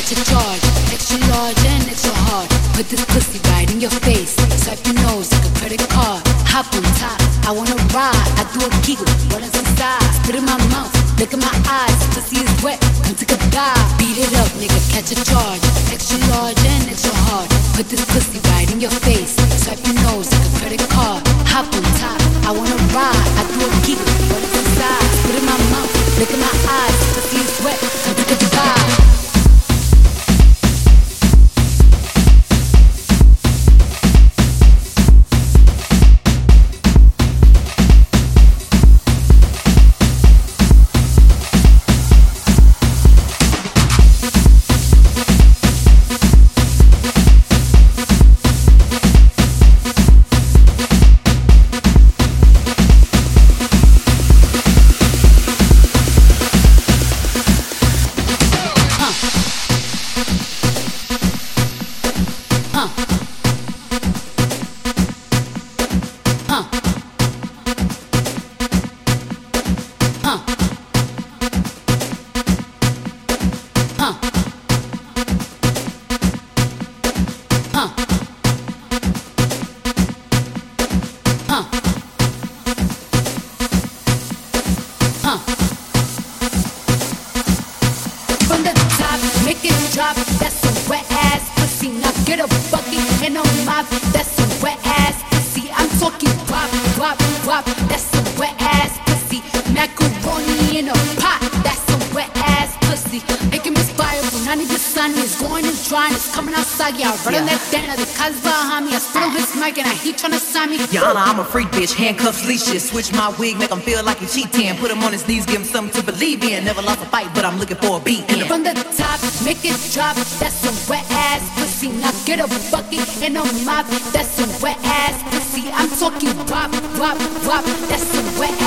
catch a charge. Extra large and extra hard. Put this pussy right in your face. Swipe your nose like a credit card. Hop on top, I wanna ride. I do a giggle, what is inside? Spit in my mouth, look in my eyes. Pussy is wet, come take a dive. Beat it up, nigga, catch a charge. Extra large and extra hard. Put this pussy right in your face. Swipe your nose like a credit card. That's a wet ass pussy. Now get a bucket and a mop. That's guap, that's some wet ass pussy. Macaroni in a pot, that's some wet ass pussy handcuffs, leashes. Switch my wig, make him feel like he cheating. Put him on his knees, give him something to believe in. Never lost a fight, but I'm looking for a beat. From the top, make it drop. That's some wet ass pussy. Now get a bucket and a mop. That's some wet ass pussy. I'm talking wop, wop, wop. That's some wet.